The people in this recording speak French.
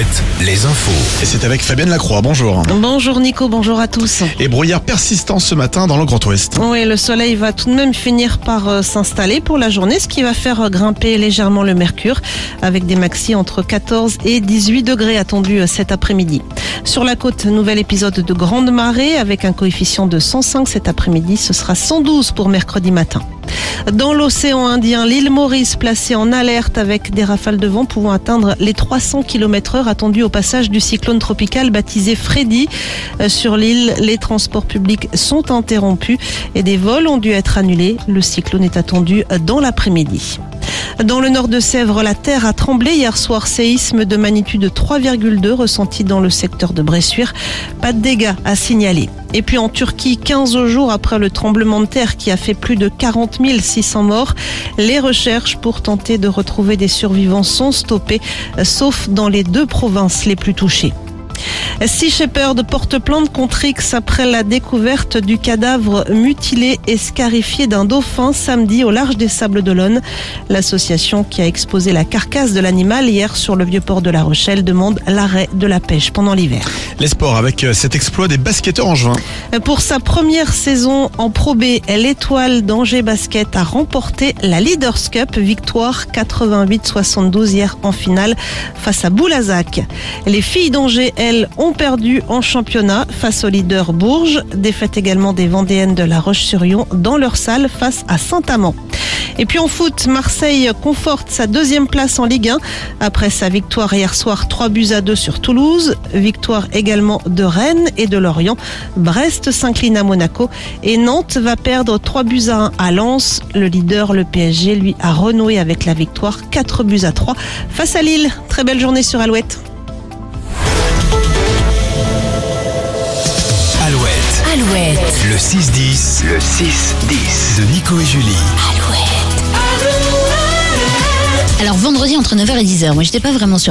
Alouette, les infos. Et c'est avec Fabienne Lacroix, bonjour. Bonjour Nico, bonjour à tous. Et brouillard persistant ce matin dans le Grand Ouest. Oui, le soleil va tout de même finir par euh, s'installer pour la journée, ce qui va faire euh, grimper légèrement le mercure, avec des maxis entre 14 et 18 degrés attendus euh, cet après-midi. Sur la côte, nouvel épisode de grande marée avec un coefficient de 105 cet après-midi. Ce sera 112 pour mercredi matin. Dans l'océan Indien, l'île Maurice placée en alerte avec des rafales de vent pouvant atteindre les 300 km heure attendues au passage du cyclone tropical baptisé Freddy. Euh, Sur l'île, les transports publics sont interrompus et des vols ont dû être annulés. Le cyclone est attendu dans l'après-midi. Dans le nord de Sèvres, la terre a tremblé hier soir. Séisme de magnitude 3,2 ressenti dans le secteur de Bressuire. Pas de dégâts à signaler. Et puis en Turquie, 15 jours après le tremblement de terre qui a fait plus de 40 600 morts, les recherches pour tenter de retrouver des survivants sont stoppées, sauf dans les deux provinces les plus touchées. Sea Shepherd porte plainte contre X après la découverte du cadavre mutilé et scarifié d'un dauphin samedi au large des Sables d'Olonne. L'association qui a exposé la carcasse de l'animal hier sur le vieux port de La Rochelle demande l'arrêt de la pêche pendant l'hiver. Les sports avec euh, cet exploit des basketteurs en juin. Pour sa première saison en Pro B, l'étoile d'Angers Basket a remporté la Leaders Cup, victoire 88-72 hier en finale face à Boulazac. Les filles d'Angers, elles, ont perdu en championnat face au leader Bourges, défaite également des Vendéennes de La Roche-sur-Yon dans leur salle face à Saint-Amand. Et puis en foot, Marseille conforte sa deuxième place en Ligue 1 après sa victoire hier soir 3 buts à 2 sur Toulouse. Victoire également de Rennes et de Lorient. Brest s'incline à Monaco et Nantes va perdre 3 buts à 1 à Lens. Le leader, le PSG, lui a renoué avec la victoire 4 buts à 3 face à Lille. Très belle journée sur Alouette. Alouette, le 6-10, le 6-10 de Nico et Julie. Alouette. Alors vendredi entre 9h et 10h, moi j'étais pas vraiment sûre.